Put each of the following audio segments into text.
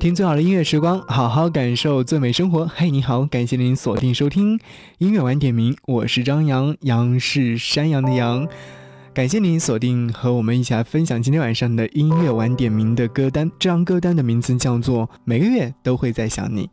听最好的音乐时光，好好感受最美生活。嘿，你好，感谢您锁定收听音乐晚点名，我是张扬，杨是山羊的羊。感谢您锁定和我们一起来分享今天晚上的音乐晚点名的歌单。这张歌单的名字叫做《每个月都会在想你》，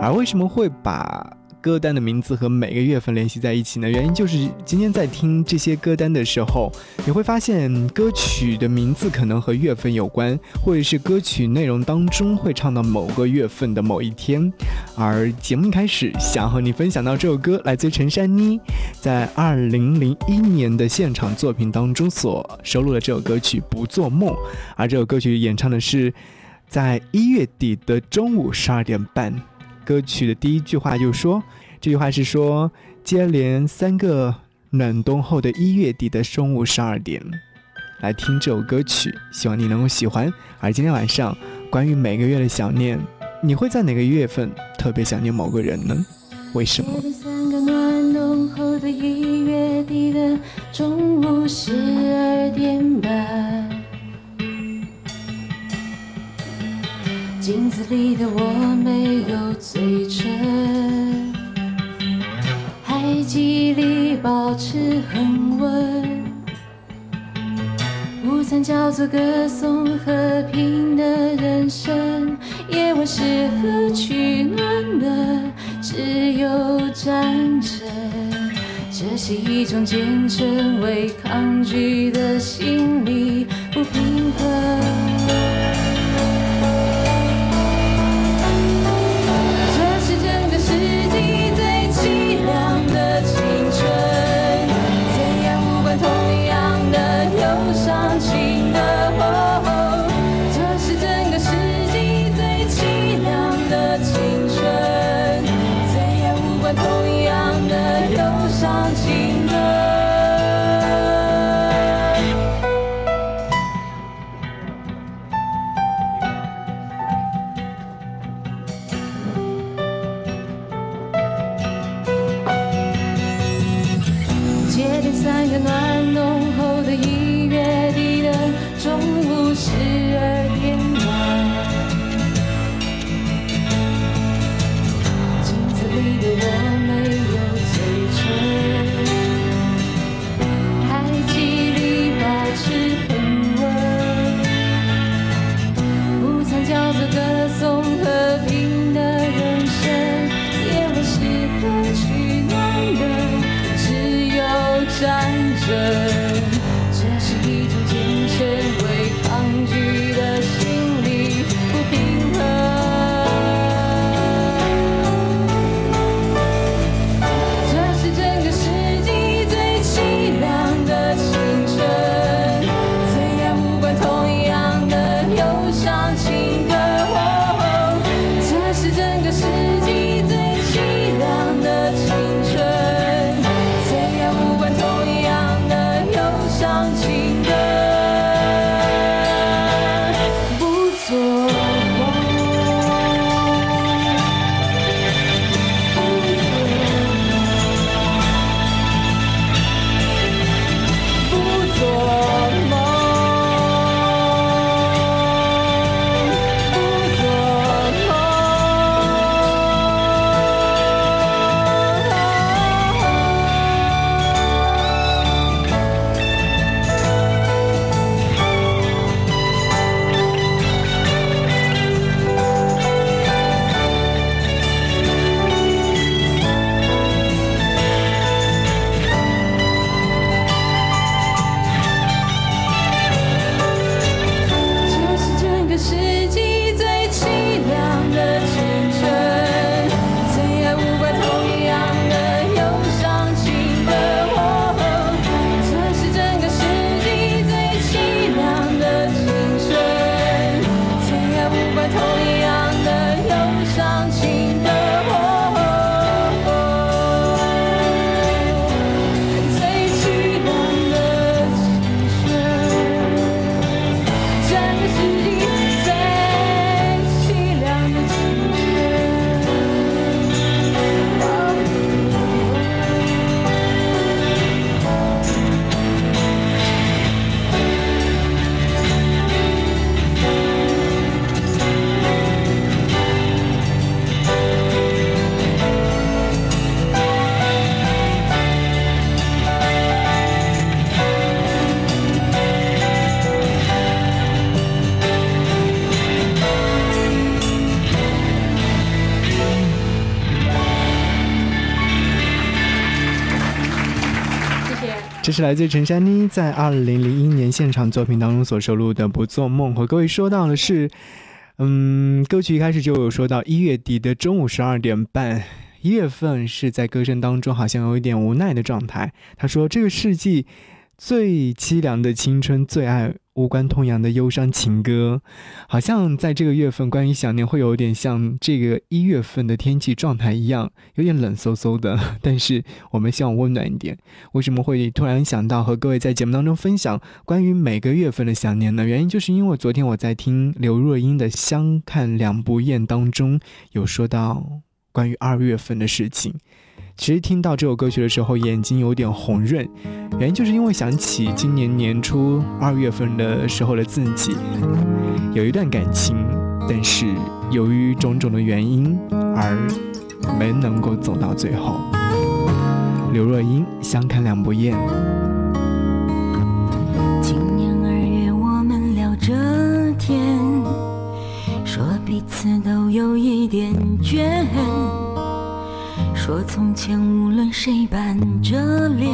而为什么会把？歌单的名字和每个月份联系在一起呢？原因就是今天在听这些歌单的时候，你会发现歌曲的名字可能和月份有关，或者是歌曲内容当中会唱到某个月份的某一天。而节目一开始想和你分享到这首歌，来自陈珊妮在二零零一年的现场作品当中所收录的这首歌曲《不做梦》，而这首歌曲演唱的是在一月底的中午十二点半。歌曲的第一句话就说，这句话是说，接连三个暖冬后的一月底的中午十二点，来听这首歌曲，希望你能够喜欢。而今天晚上，关于每个月的想念，你会在哪个月份特别想念某个人呢？为什么？三个暖冬后的一月底的中午十二点半。镜子里的我没有嘴唇，还记忆里保持恒温。午餐叫做歌颂和平的人生，夜晚适合取暖的只有战争。这是一种坚贞，为抗拒的心理不平衡。这是来自陈珊妮在二零零一年现场作品当中所收录的《不做梦》。和各位说到的是，嗯，歌曲一开始就有说到一月底的中午十二点半，一月份是在歌声当中好像有一点无奈的状态。他说：“这个世纪最凄凉的青春，最爱。”无关痛痒的忧伤情歌，好像在这个月份，关于想念会有点像这个一月份的天气状态一样，有点冷飕飕的。但是我们希望温暖一点。为什么会突然想到和各位在节目当中分享关于每个月份的想念呢？原因就是因为昨天我在听刘若英的《相看两不厌》当中，有说到关于二月份的事情。其实听到这首歌曲的时候，眼睛有点红润，原因就是因为想起今年年初二月份的时候的自己，有一段感情，但是由于种种的原因而没能够走到最后。刘若英相看两不厌。今年二月我们聊着天，说彼此都有一点倦。说从前无论谁板着脸，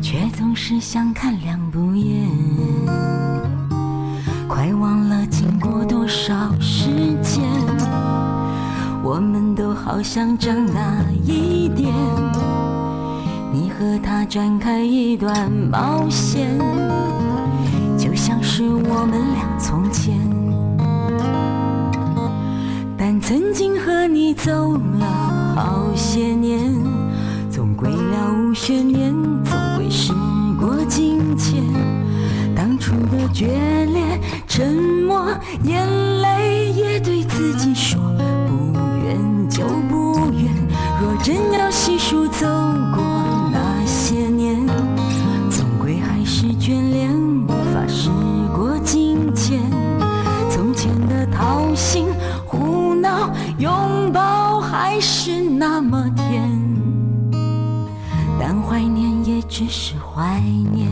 却总是相看两不厌。快忘了经过多少时间，我们都好像长大一点。你和他展开一段冒险，就像是我们俩从前。曾经和你走了。好些年，总归了无悬念，总归时过境迁。当初的决裂、沉默、眼泪，也对自己说不愿就不愿。若真要细数走过只是怀念。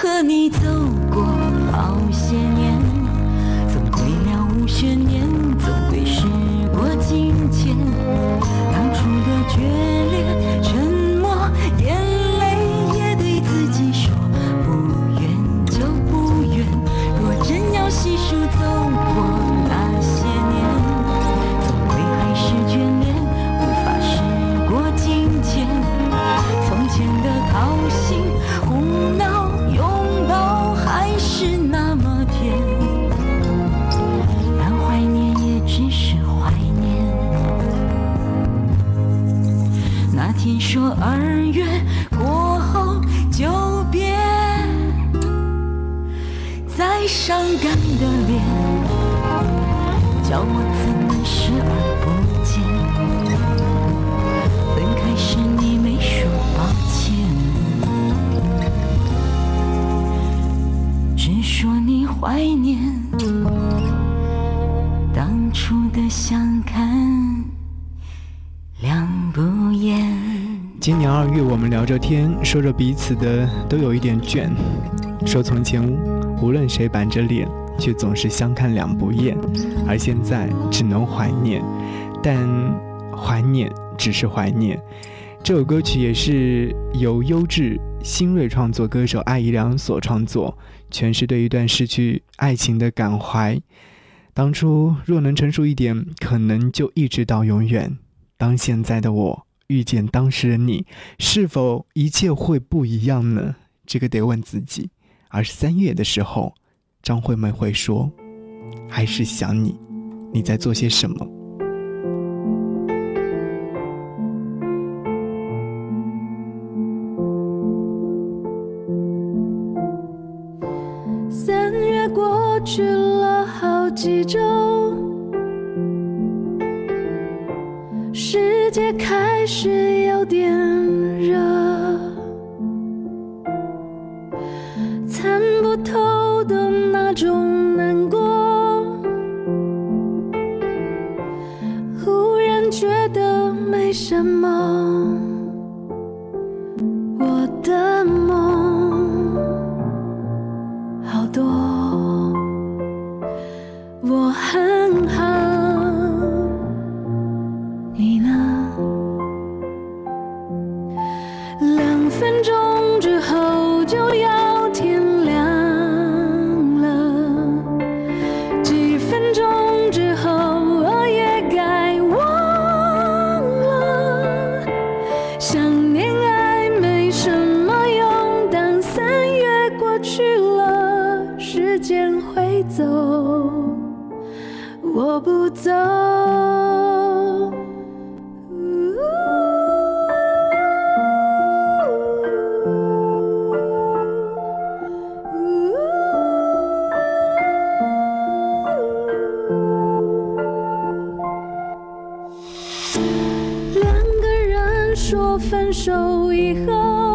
和你走过好些年，总会了无悬念。叫我怎么视而不见分开时你没说抱歉只说你怀念当初的相看两不厌。今年二月我们聊着天说着彼此的都有一点倦说从前无论谁板着脸却总是相看两不厌，而现在只能怀念。但怀念只是怀念。这首歌曲也是由优质新锐创作歌手艾怡良所创作，全是对一段失去爱情的感怀。当初若能成熟一点，可能就一直到永远。当现在的我。遇见当时的你，是否一切会不一样呢？这个得问自己。而是三月的时候，张惠妹会说：“还是想你，你在做些什么？”以后，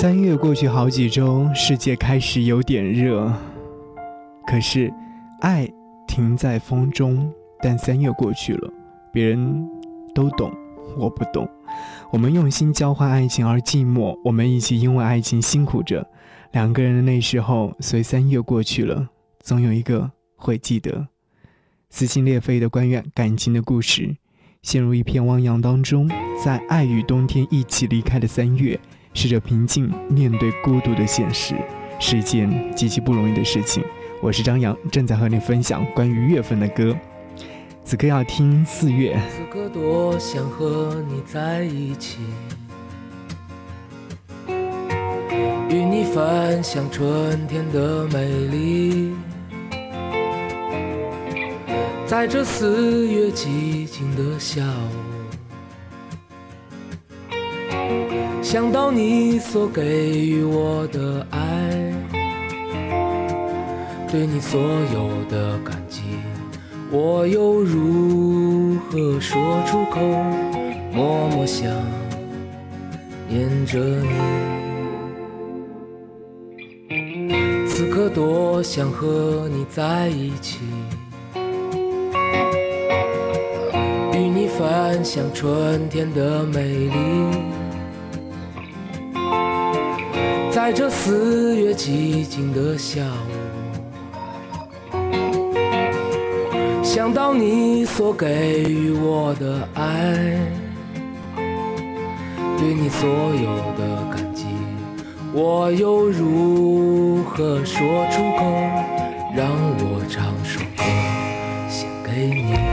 三月过去好几周，世界开始有点热。可是，爱停在风中，但三月过去了，别人都懂，我不懂。我们用心交换爱情而寂寞，我们一起因为爱情辛苦着。两个人的那时候，随三月过去了，总有一个会记得。撕心裂肺的关于感情的故事，陷入一片汪洋当中，在爱与冬天一起离开的三月。试着平静面对孤独的现实，是一件极其不容易的事情。我是张扬，正在和你分享关于月份的歌。此刻要听四月。此刻多想和你在一起，与你分享春天的美丽。在这四月寂静的下午。想到你所给予我的爱，对你所有的感激，我又如何说出口？默默想念着你，此刻多想和你在一起，与你分享春天的美丽。在这四月寂静的下午，想到你所给予我的爱，对你所有的感激，我又如何说出口？让我唱首歌献给你。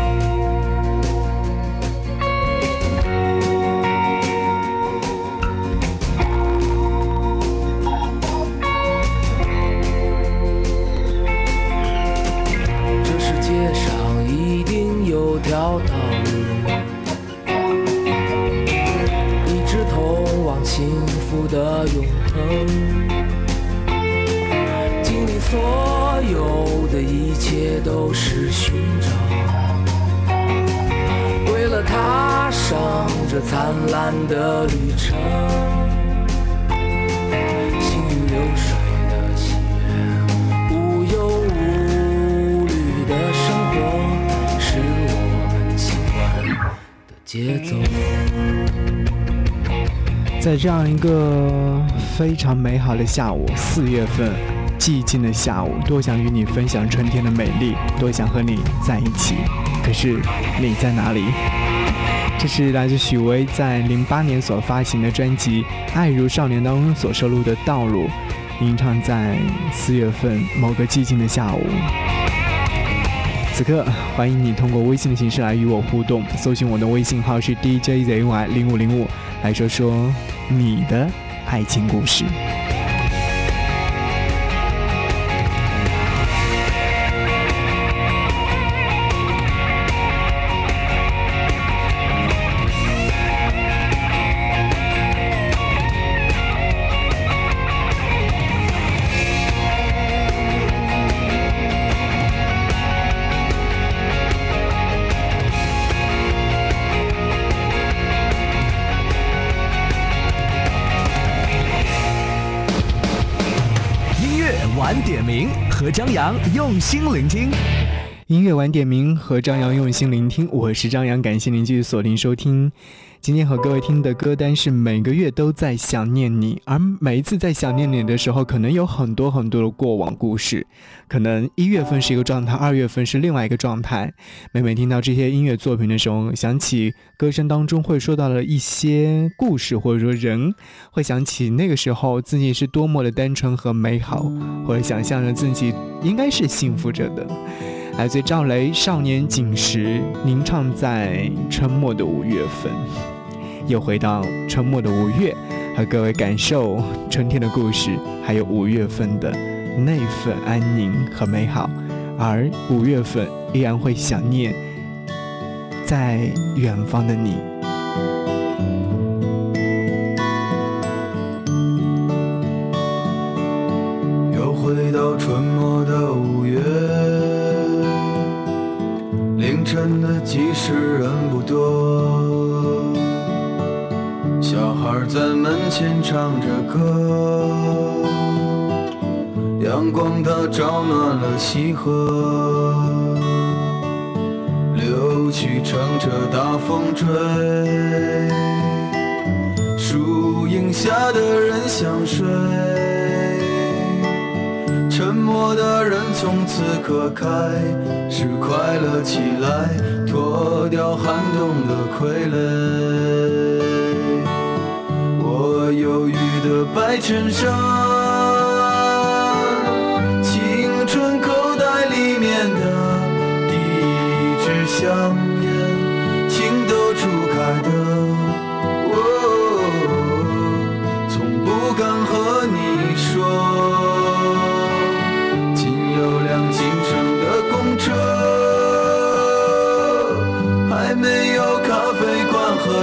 都是寻找。为了踏上这灿烂的旅程行云流水的情缘无忧无虑的生活是我们喜欢的节奏在这样一个非常美好的下午四月份寂静的下午，多想与你分享春天的美丽，多想和你在一起。可是你在哪里？这是来自许巍在零八年所发行的专辑《爱如少年》当中所收录的《道路》，吟唱在四月份某个寂静的下午。此刻，欢迎你通过微信的形式来与我互动，搜寻我的微信号是 DJZY 零五零五，来说说你的爱情故事。张扬用心聆听，音乐晚点名和张扬用心聆听，我是张扬，感谢您继续锁定收听。今天和各位听的歌单是每个月都在想念你，而每一次在想念你的时候，可能有很多很多的过往故事。可能一月份是一个状态，二月份是另外一个状态。每每听到这些音乐作品的时候，想起歌声当中会说到了一些故事，或者说人，会想起那个时候自己是多么的单纯和美好，或者想象着自己应该是幸福着的。来自赵雷《少年锦时》，吟唱在春末的五月份。又回到春末的五月，和各位感受春天的故事，还有五月份的那份安宁和美好。而五月份依然会想念在远方的你。又回到春凌晨的集市人不多。小孩在门前唱着歌，阳光它照暖了溪河，柳絮乘着大风追，树荫下的人想睡，默的人从此刻开始快乐起来，脱掉寒冬的傀儡。我忧郁的白衬衫，青春口袋里面的第一支香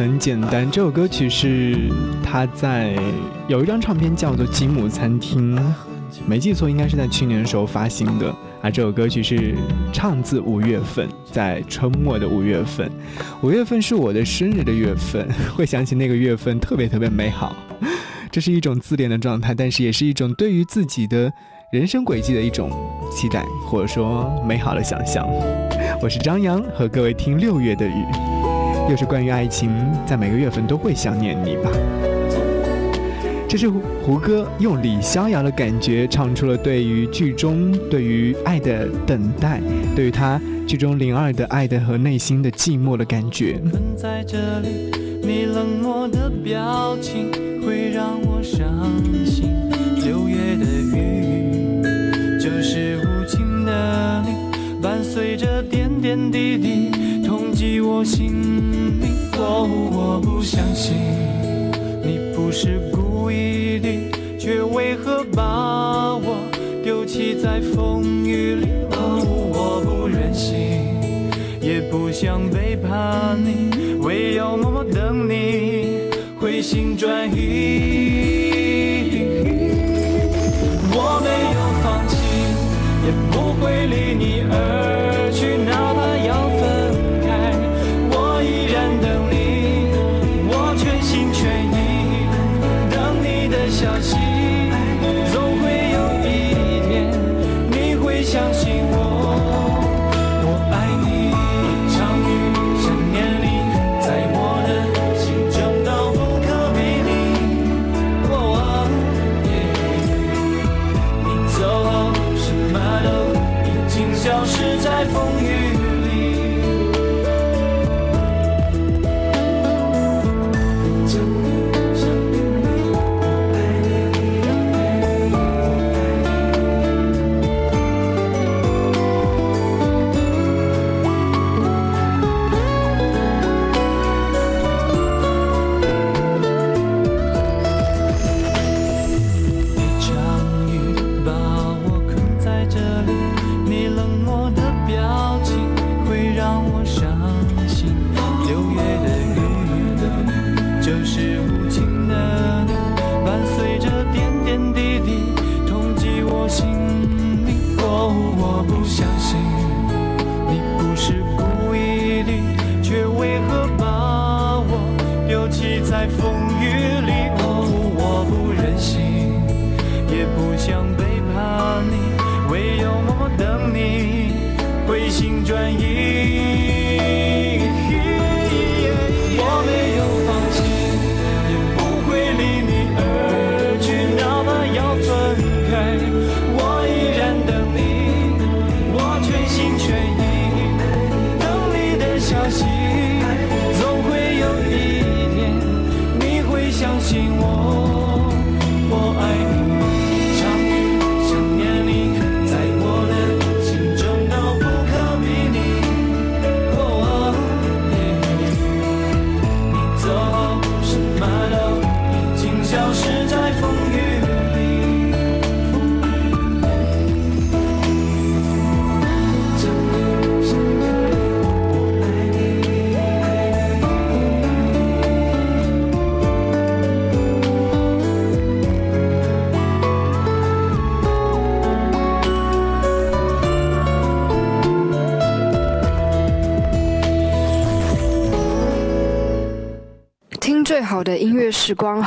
很简单》这首歌曲是他在有一张唱片叫做《吉姆餐厅》，没记错，应该是在去年的时候发行的。而这首歌曲是唱自五月份，在春末的五月份，五月份是我的生日的月份，会想起那个月份特别特别美好。这是一种自恋的状态，但是也是一种对于自己的人生轨迹的一种期待，或者说美好的想象。我是张扬，和各位听六月的雨。又是关于爱情，在每个月份都会想念你吧。这是胡歌用李逍遥的感觉唱出了对于剧中对于爱的等待，对于他剧中灵儿的爱的和内心的寂寞的感觉。困在这里，你冷漠的表情会让我伤心。六月的雨，就是无情的你，伴随着点点滴滴，我心灵。哦，我不相信你不是故意的，却为何把我丢弃在风雨里？哦，我不忍心。也不想背叛你，唯有默默等你回心转意。我没有放弃，也不会离你而去，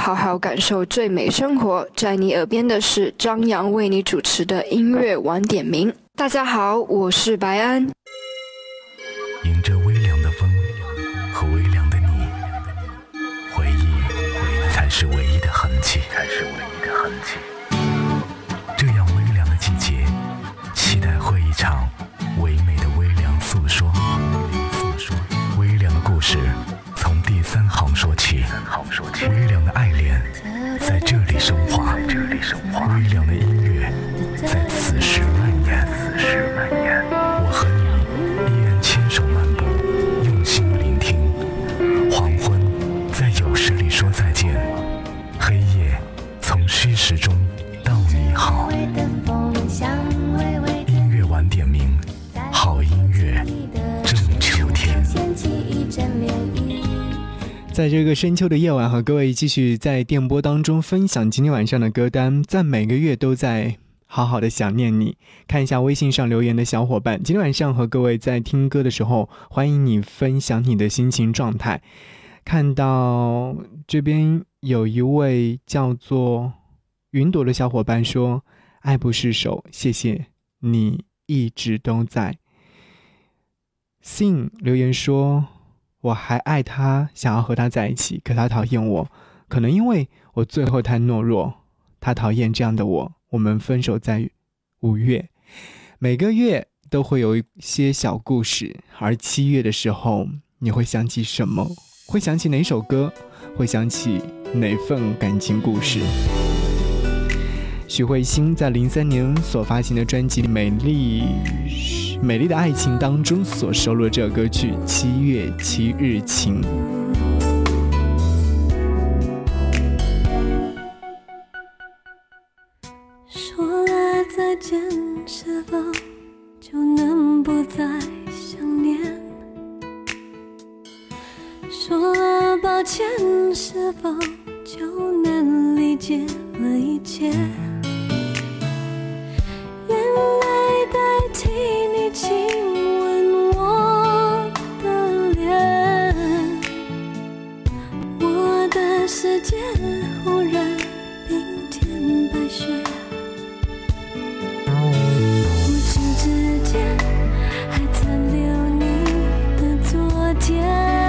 好好感受最美生活。在你耳边的是张扬为你主持的音乐晚点名。大家好，我是白安。在这个深秋的夜晚，和各位继续在电波当中分享今天晚上的歌单。在每个月都在好好的想念你。看一下微信上留言的小伙伴，今天晚上和各位在听歌的时候，欢迎你分享你的心情状态。看到这边有一位叫做云朵的小伙伴说：“爱不释手，谢谢你一直都在。” Sing 留言说。我还爱他，想要和他在一起，可他讨厌我，可能因为我最后太懦弱，他讨厌这样的我。我们分手在五月，每个月都会有一些小故事，而七月的时候，你会想起什么？会想起哪首歌？会想起哪份感情故事？许慧欣在零三年所发行的专辑《美丽》。美丽的爱情当中所收录的这首歌曲《七月七日晴》。说了再见，是否就能不再想念？说了抱歉，是否就能理解了一切？眼泪代替你亲吻我的脸。我的世界忽然冰天白雪无情之间还残留你的昨天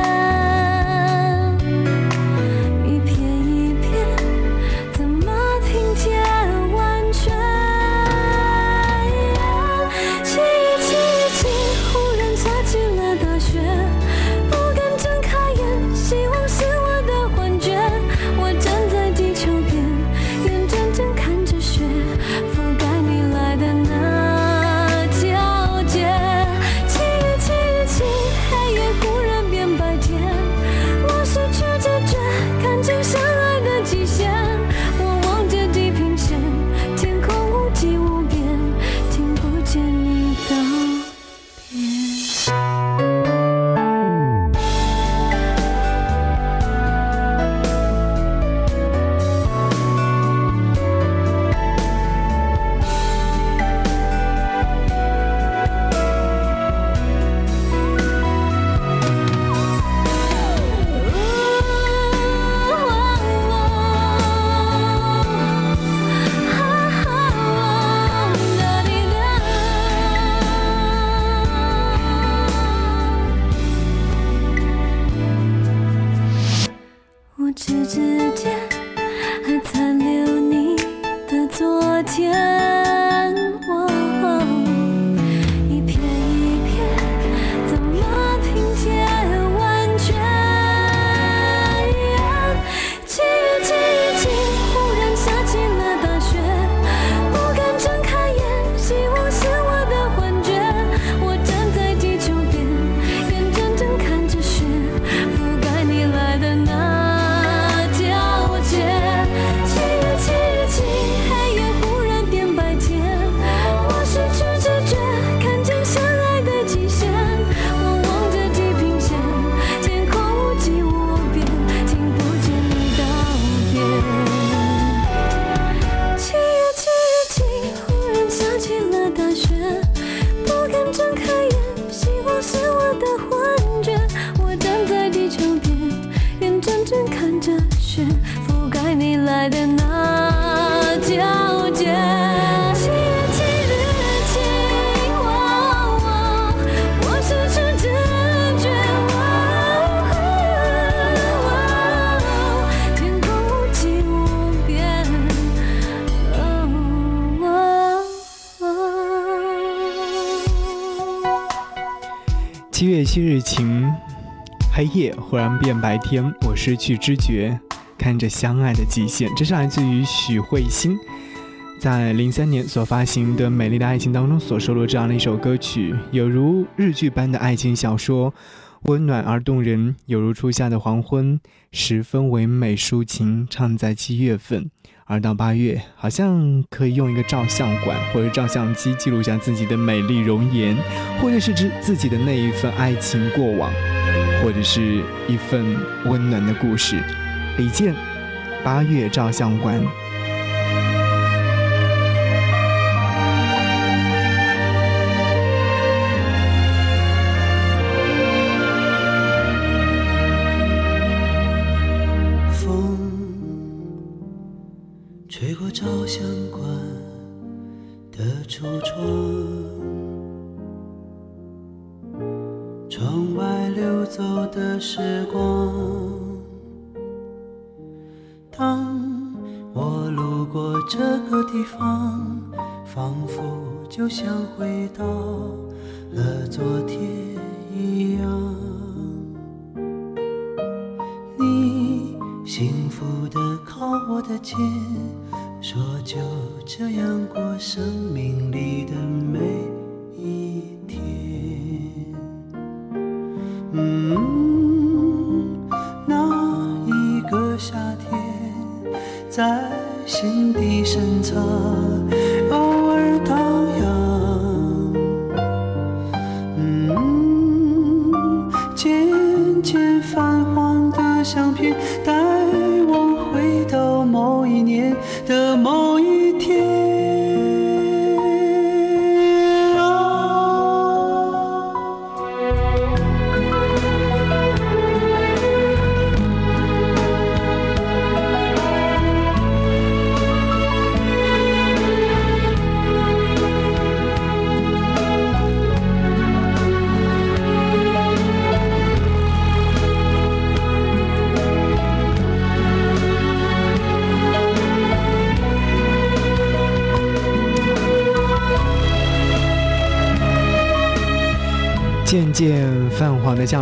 夜忽然变白天，我失去知觉，看着相爱的极限。这是来自于许慧欣在零三年所发行的《美丽的爱情》当中所收录这样的一首歌曲，有如日剧般的爱情小说，温暖而动人，有如初夏的黄昏，十分唯美抒情，唱在七月份。而到八月，好像可以用一个照相馆或者照相机记录下自己的美丽容颜，或者是指自己的那一份爱情过往，或者是一份温暖的故事。李健，八月照相馆。窗外溜走的时光当我路过这个地方仿佛就像回到了昨天一样。你幸福的靠我的肩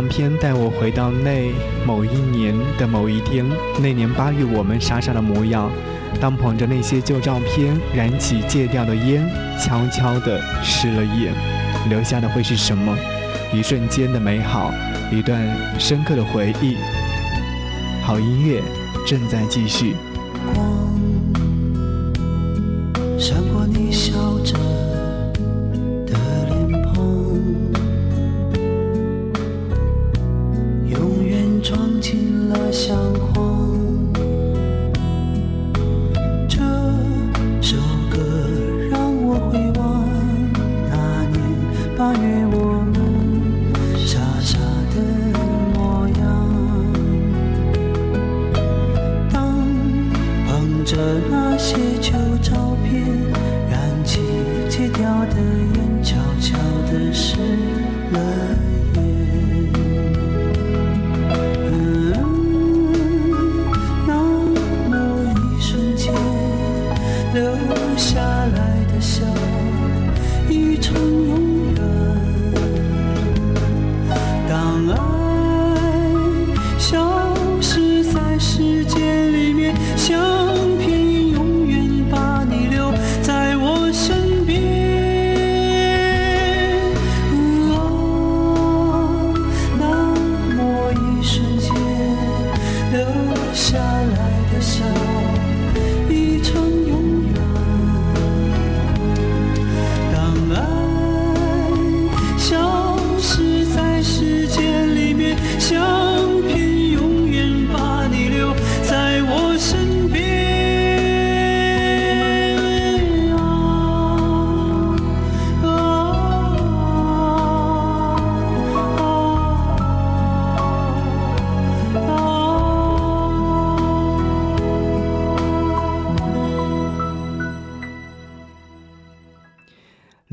黄的相片带我回到那某一年的某一天，那年八月我们傻傻的模样。当捧着那些旧照片，燃起戒掉的烟，悄悄的失了业，留下的会是什么？一瞬间的美好，一段深刻的回忆。好音乐正在继续。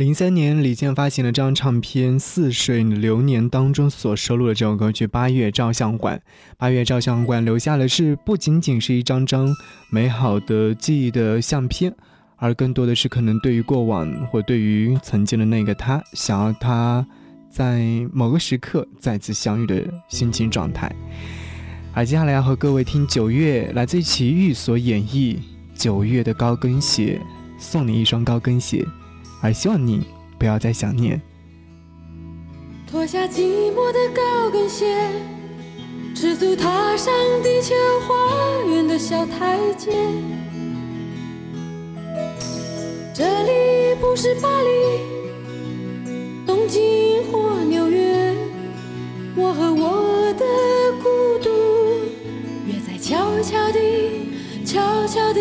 零三年，李健发行了这张唱片《似水流年》当中所收录的这首歌曲《八月照相馆》。八月照相馆留下的是不仅仅是一张张美好的记忆的相片，而更多的是可能对于过往或对于曾经的那个他，想要他在某个时刻再次相遇的心情状态。而接下来要和各位听九月来自于齐豫所演绎九月的高跟鞋，送你一双高跟鞋，而希望你不要再想念。脱下寂寞的高跟鞋，赤足踏上地球花园的小台阶。这里不是巴黎、东京或纽约，我和我的孤独约在悄悄地、悄悄地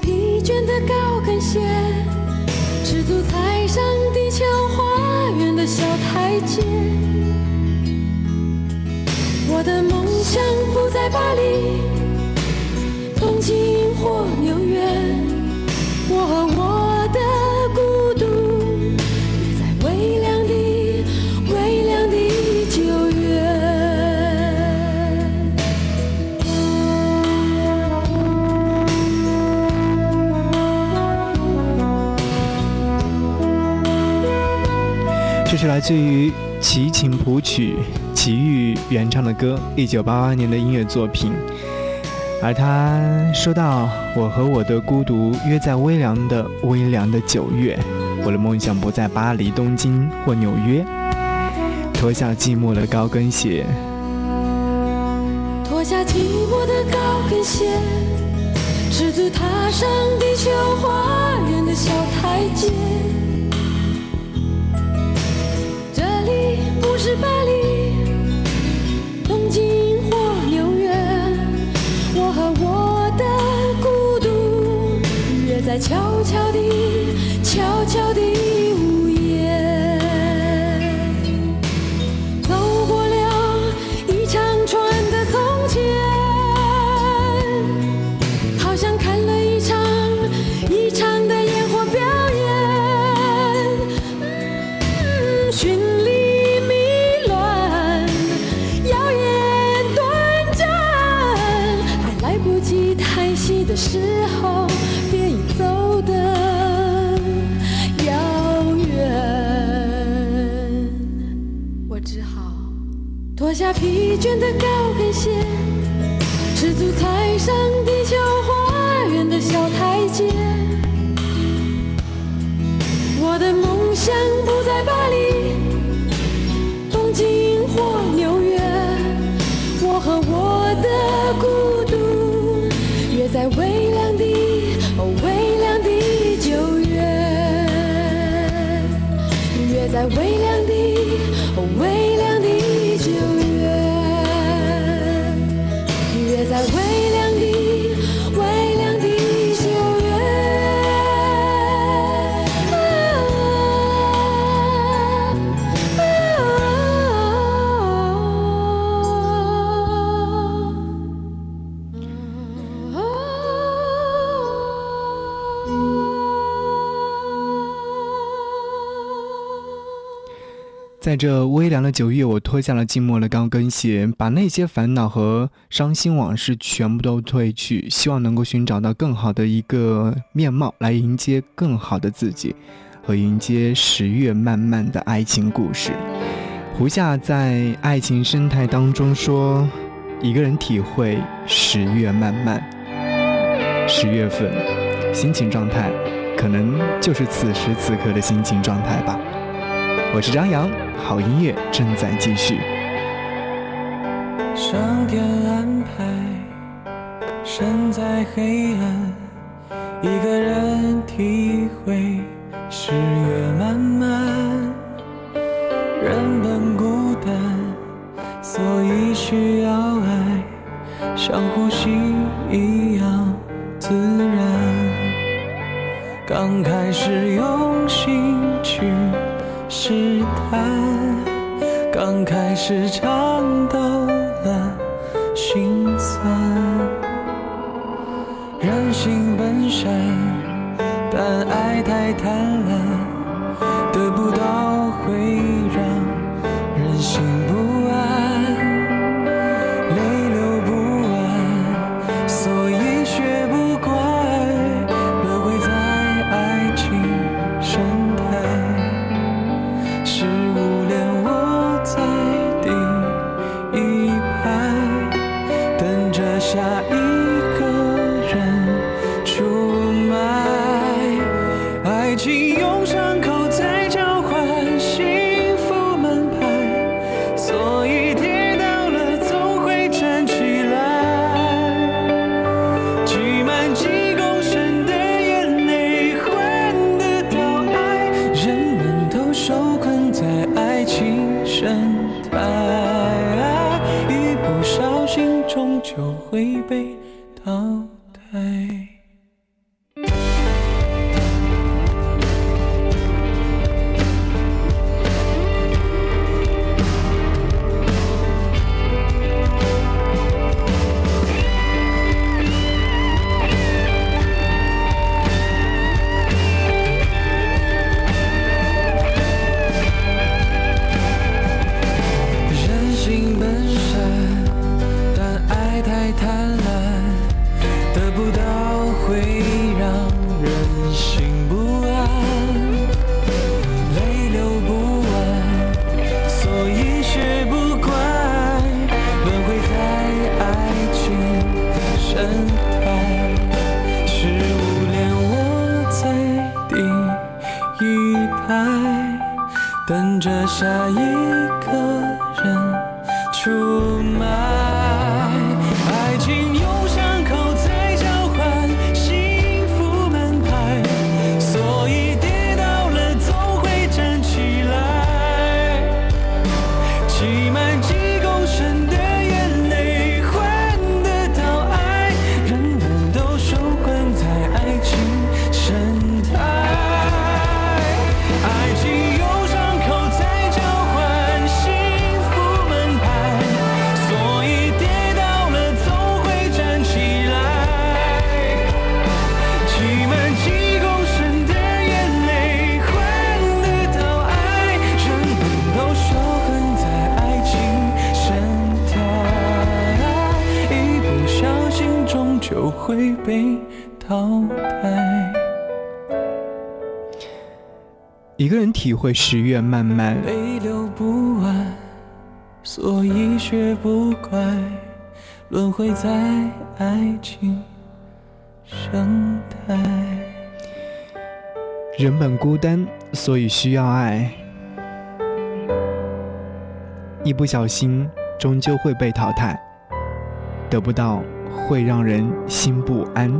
疲倦的高跟鞋，赤足踩上地球花园的小台阶。我的梦想不在巴黎、东京或来自于齐秦谱曲、齐豫原唱的歌，一九八八年的音乐作品。而他说到：“我和我的孤独约在微凉的微凉的九月，我的梦想不在巴黎、东京或纽约。脱下寂寞的高跟鞋，脱下寂寞的高跟鞋，赤足踏上地球花园的小台阶。是巴黎、东京或纽约，我和我的孤独约在悄悄地、悄悄地。的高跟鞋，在这微凉的九月，我脱下了寂寞的高跟鞋，把那些烦恼和伤心往事全部都褪去，希望能够寻找到更好的一个面貌，来迎接更好的自己，和迎接十月漫漫的爱情故事。胡夏在爱情生态当中说，一个人体会十月漫漫，十月份心情状态，可能就是此时此刻的心情状态吧。我是张扬，好音乐正在继续。上天安排，身在黑暗，一个人体会十月漫漫。人本孤单，所以需要爱，像呼吸一样自然。刚开始用心去试探，刚开始尝到了心酸。人性本善，但爱太贪婪，得不到会让人心不一个人体会十月漫漫，泪流不完，所以学不乖，轮回在爱情生态。人本孤单，所以需要爱。一不小心，终究会被淘汰。得不到，会让人心不安。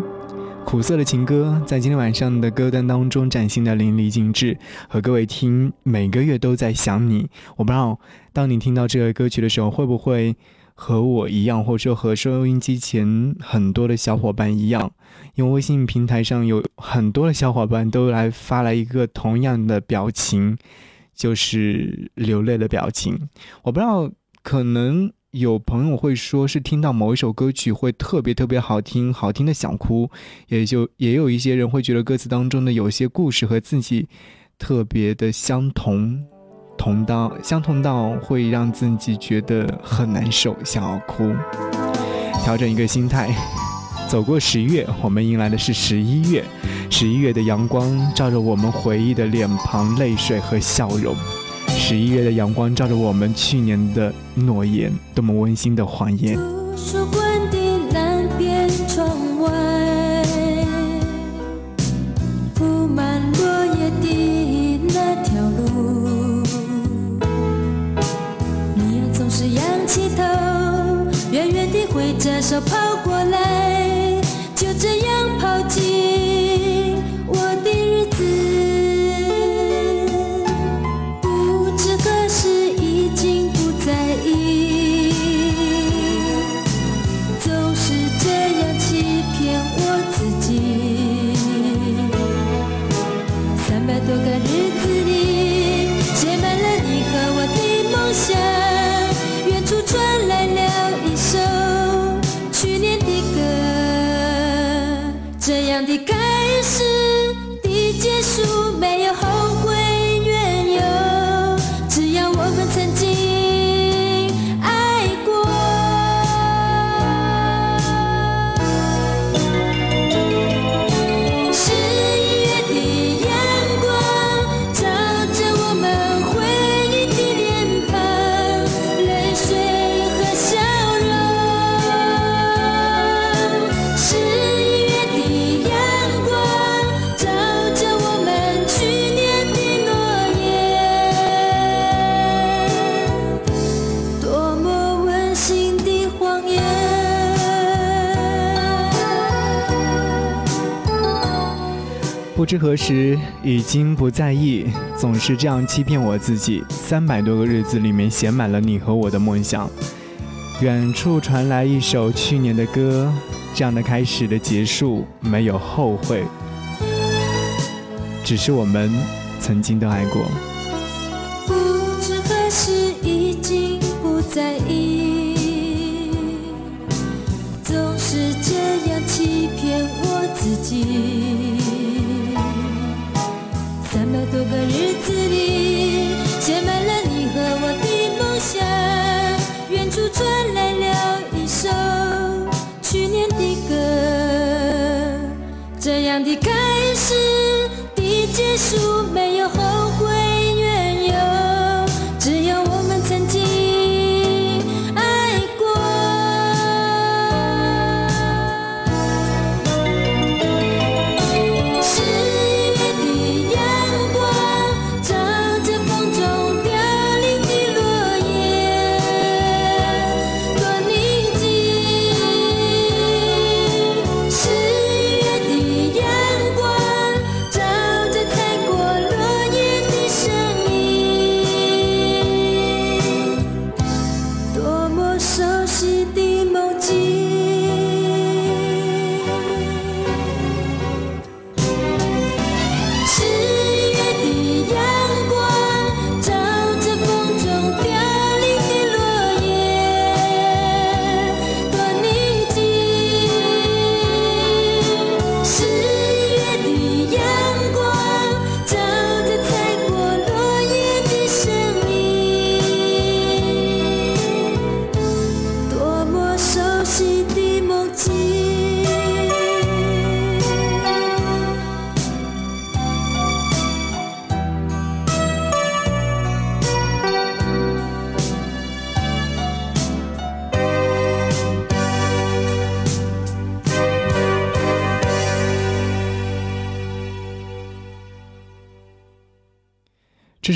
苦涩的情歌在今天晚上的歌单当中展现的淋漓尽致，和各位听每个月都在想你。我不知道，当你听到这个歌曲的时候，会不会和我一样，或者说和收音机前很多的小伙伴一样？因为微信平台上有很多的小伙伴都来发来一个同样的表情，就是流泪的表情。我不知道，可能。有朋友会说，是听到某一首歌曲会特别特别好听，好听的想哭，也就也有一些人会觉得歌词当中的有些故事和自己特别的相同，同到相同到会让自己觉得很难受，想要哭。调整一个心态，走过十月，我们迎来的是十一月，十一月的阳光照着我们回忆的脸庞、泪水和笑容。十一月的阳光照着我们去年的诺言，多么温馨的谎言。无数关的南边窗外，铺满落叶的那条路。你呀，总是扬起头，远远地挥着手跑过来。知何时已经不在意，总是这样欺骗我自己。三百多个日子里面写满了你和我的梦想。远处传来一首去年的歌，这样的开始的结束没有后悔，只是我们曾经都爱过。不知何时已经不在意，总是这样欺骗我自己。个日子里，写满了你和我的梦想。远处传来了一首去年的歌，这样的开始的结束，没有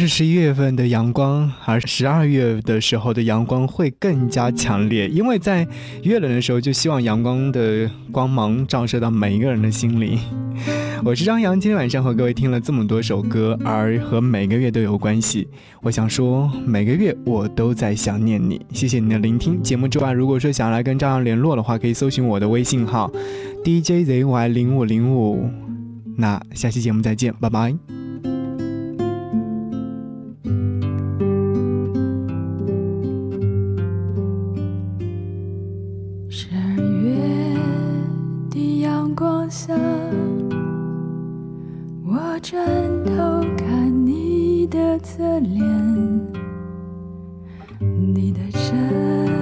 是十一月份的阳光，而十二月的时候的阳光会更加强烈，因为在越冷的时候，就希望阳光的光芒照射到每一个人的心里。我是张扬，今天晚上和各位听了这么多首歌，而和每个月都有关系。我想说，每个月我都在想念你。谢谢你的聆听。节目之外，如果说想要来跟张扬联络的话，可以搜寻我的微信号 DJZY 零五零五。那下期节目再见，拜拜。的侧脸，你的身。